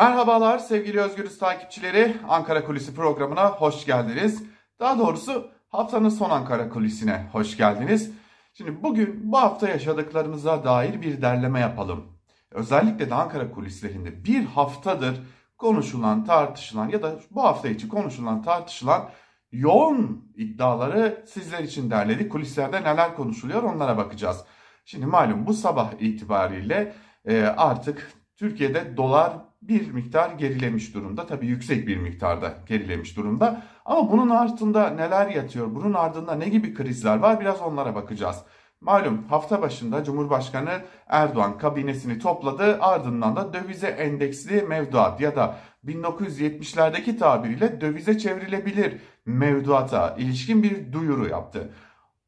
Merhabalar sevgili Özgürüz takipçileri. Ankara Kulisi programına hoş geldiniz. Daha doğrusu haftanın son Ankara Kulisi'ne hoş geldiniz. Şimdi bugün bu hafta yaşadıklarımıza dair bir derleme yapalım. Özellikle de Ankara kulislerinde bir haftadır konuşulan, tartışılan ya da bu hafta içi konuşulan, tartışılan yoğun iddiaları sizler için derledik. Kulislerde neler konuşuluyor onlara bakacağız. Şimdi malum bu sabah itibariyle e, artık Türkiye'de dolar bir miktar gerilemiş durumda. Tabii yüksek bir miktarda gerilemiş durumda. Ama bunun altında neler yatıyor? Bunun ardında ne gibi krizler var? Biraz onlara bakacağız. Malum hafta başında Cumhurbaşkanı Erdoğan kabinesini topladı. Ardından da dövize endeksli mevduat ya da 1970'lerdeki tabiriyle dövize çevrilebilir mevduata ilişkin bir duyuru yaptı.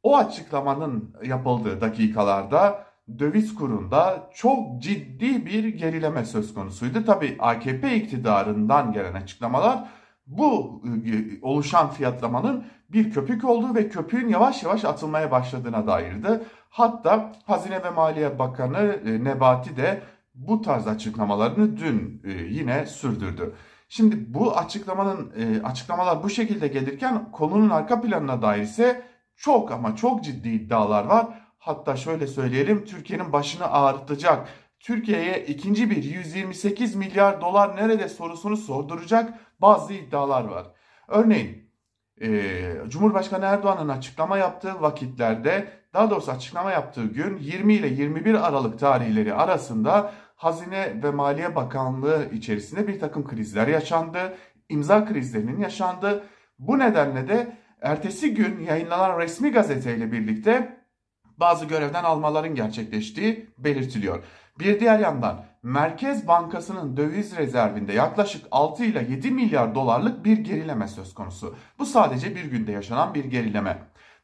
O açıklamanın yapıldığı dakikalarda döviz kurunda çok ciddi bir gerileme söz konusuydu. Tabi AKP iktidarından gelen açıklamalar bu e, oluşan fiyatlamanın bir köpük olduğu ve köpüğün yavaş yavaş atılmaya başladığına dairdi. Hatta Hazine ve Maliye Bakanı e, Nebati de bu tarz açıklamalarını dün e, yine sürdürdü. Şimdi bu açıklamanın açıklamalar bu şekilde gelirken konunun arka planına dair ise çok ama çok ciddi iddialar var. Hatta şöyle söyleyelim Türkiye'nin başını ağrıtacak. Türkiye'ye ikinci bir 128 milyar dolar nerede sorusunu sorduracak bazı iddialar var. Örneğin e, Cumhurbaşkanı Erdoğan'ın açıklama yaptığı vakitlerde daha doğrusu açıklama yaptığı gün 20 ile 21 Aralık tarihleri arasında Hazine ve Maliye Bakanlığı içerisinde bir takım krizler yaşandı. imza krizlerinin yaşandı. Bu nedenle de ertesi gün yayınlanan resmi gazeteyle birlikte bazı görevden almaların gerçekleştiği belirtiliyor. Bir diğer yandan Merkez Bankası'nın döviz rezervinde yaklaşık 6 ile 7 milyar dolarlık bir gerileme söz konusu. Bu sadece bir günde yaşanan bir gerileme.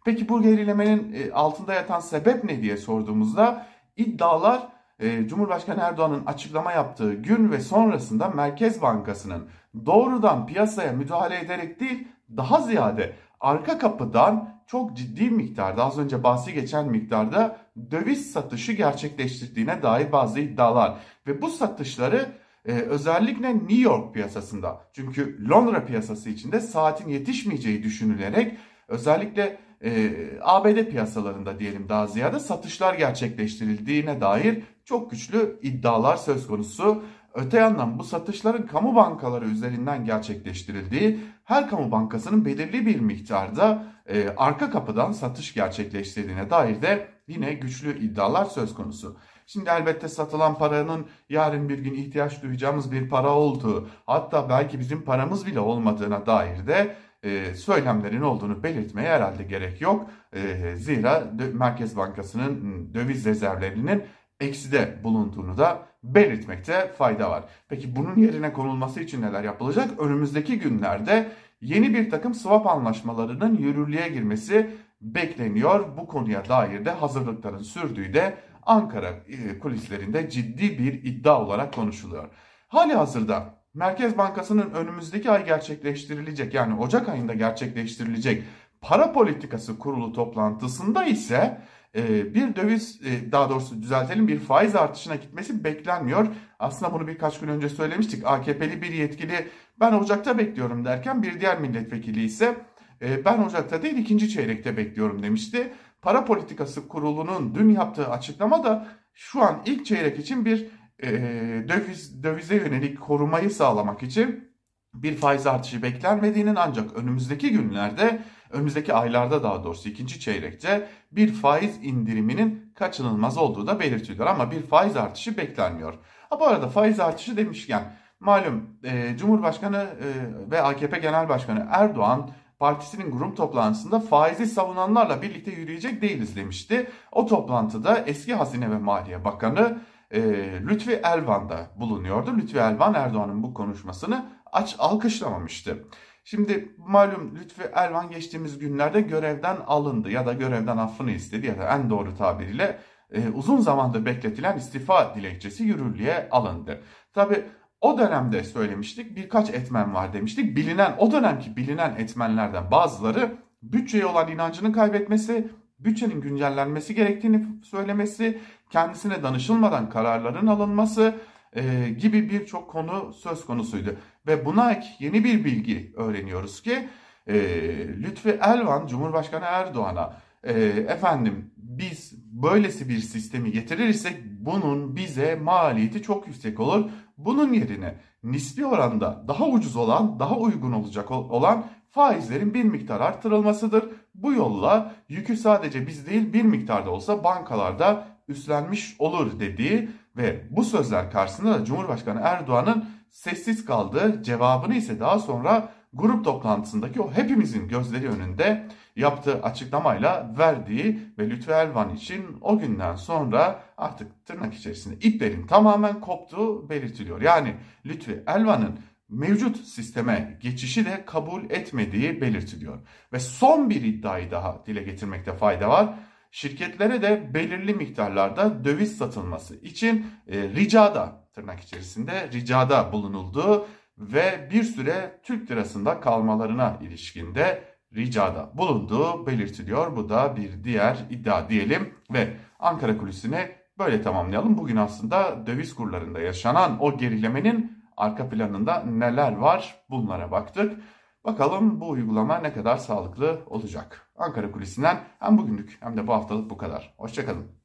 Peki bu gerilemenin e, altında yatan sebep ne diye sorduğumuzda iddialar e, Cumhurbaşkanı Erdoğan'ın açıklama yaptığı gün ve sonrasında Merkez Bankası'nın doğrudan piyasaya müdahale ederek değil daha ziyade arka kapıdan çok ciddi miktarda az önce bahsi geçen miktarda döviz satışı gerçekleştirdiğine dair bazı iddialar ve bu satışları e, özellikle New York piyasasında çünkü Londra piyasası içinde saatin yetişmeyeceği düşünülerek özellikle e, ABD piyasalarında diyelim daha ziyade satışlar gerçekleştirildiğine dair çok güçlü iddialar söz konusu. Öte yandan bu satışların kamu bankaları üzerinden gerçekleştirildiği, her kamu bankasının belirli bir miktarda e, arka kapıdan satış gerçekleştirdiğine dair de yine güçlü iddialar söz konusu. Şimdi elbette satılan paranın yarın bir gün ihtiyaç duyacağımız bir para olduğu, hatta belki bizim paramız bile olmadığına dair de e, söylemlerin olduğunu belirtmeye herhalde gerek yok. E, zira Merkez Bankası'nın döviz rezervlerinin ekside bulunduğunu da belirtmekte fayda var. Peki bunun yerine konulması için neler yapılacak? Önümüzdeki günlerde yeni bir takım swap anlaşmalarının yürürlüğe girmesi bekleniyor. Bu konuya dair de hazırlıkların sürdüğü de Ankara e, kulislerinde ciddi bir iddia olarak konuşuluyor. Hali hazırda Merkez Bankası'nın önümüzdeki ay gerçekleştirilecek yani Ocak ayında gerçekleştirilecek para politikası kurulu toplantısında ise ee, bir döviz e, daha doğrusu düzeltelim bir faiz artışına gitmesi beklenmiyor. Aslında bunu birkaç gün önce söylemiştik. AKP'li bir yetkili ben Ocak'ta bekliyorum derken bir diğer milletvekili ise e, ben Ocak'ta değil ikinci çeyrekte bekliyorum demişti. Para Politikası Kurulu'nun dün yaptığı açıklama da şu an ilk çeyrek için bir e, döviz dövize yönelik korumayı sağlamak için bir faiz artışı beklenmediğinin ancak önümüzdeki günlerde önümüzdeki aylarda daha doğrusu ikinci çeyrekte bir faiz indiriminin kaçınılmaz olduğu da belirtiliyor ama bir faiz artışı beklenmiyor. Ha bu arada faiz artışı demişken malum e, Cumhurbaşkanı e, ve AKP Genel Başkanı Erdoğan partisinin grup toplantısında faizi savunanlarla birlikte yürüyecek değiliz demişti. O toplantıda eski Hazine ve Maliye Bakanı e, Lütfi Elvan da bulunuyordu. Lütfi Elvan Erdoğan'ın bu konuşmasını aç alkışlamamıştı. Şimdi malum Lütfi Elvan geçtiğimiz günlerde görevden alındı ya da görevden affını istedi ya da en doğru tabiriyle e, uzun zamandır bekletilen istifa dilekçesi yürürlüğe alındı. Tabi o dönemde söylemiştik birkaç etmen var demiştik. Bilinen o dönemki bilinen etmenlerden bazıları bütçeye olan inancını kaybetmesi, bütçenin güncellenmesi gerektiğini söylemesi, kendisine danışılmadan kararların alınması, e, gibi birçok konu söz konusuydu. Ve buna yeni bir bilgi öğreniyoruz ki e, Lütfi Elvan Cumhurbaşkanı Erdoğan'a e, efendim biz böylesi bir sistemi getirirsek bunun bize maliyeti çok yüksek olur. Bunun yerine nispi oranda daha ucuz olan, daha uygun olacak olan faizlerin bir miktar arttırılmasıdır. Bu yolla yükü sadece biz değil bir miktarda olsa bankalarda üstlenmiş olur dediği ve bu sözler karşısında da Cumhurbaşkanı Erdoğan'ın sessiz kaldığı cevabını ise daha sonra grup toplantısındaki o hepimizin gözleri önünde yaptığı açıklamayla verdiği ve Lütfü Elvan için o günden sonra artık tırnak içerisinde iplerin tamamen koptuğu belirtiliyor. Yani Lütfü Elvan'ın mevcut sisteme geçişi de kabul etmediği belirtiliyor. Ve son bir iddiayı daha dile getirmekte fayda var. Şirketlere de belirli miktarlarda döviz satılması için e, ricada tırnak içerisinde ricada bulunulduğu ve bir süre Türk lirasında kalmalarına ilişkinde ricada bulunduğu belirtiliyor. Bu da bir diğer iddia diyelim ve Ankara kulisine böyle tamamlayalım. Bugün aslında döviz kurlarında yaşanan o gerilemenin arka planında neler var bunlara baktık. Bakalım bu uygulama ne kadar sağlıklı olacak. Ankara Kulisi'nden hem bugünlük hem de bu haftalık bu kadar. Hoşçakalın.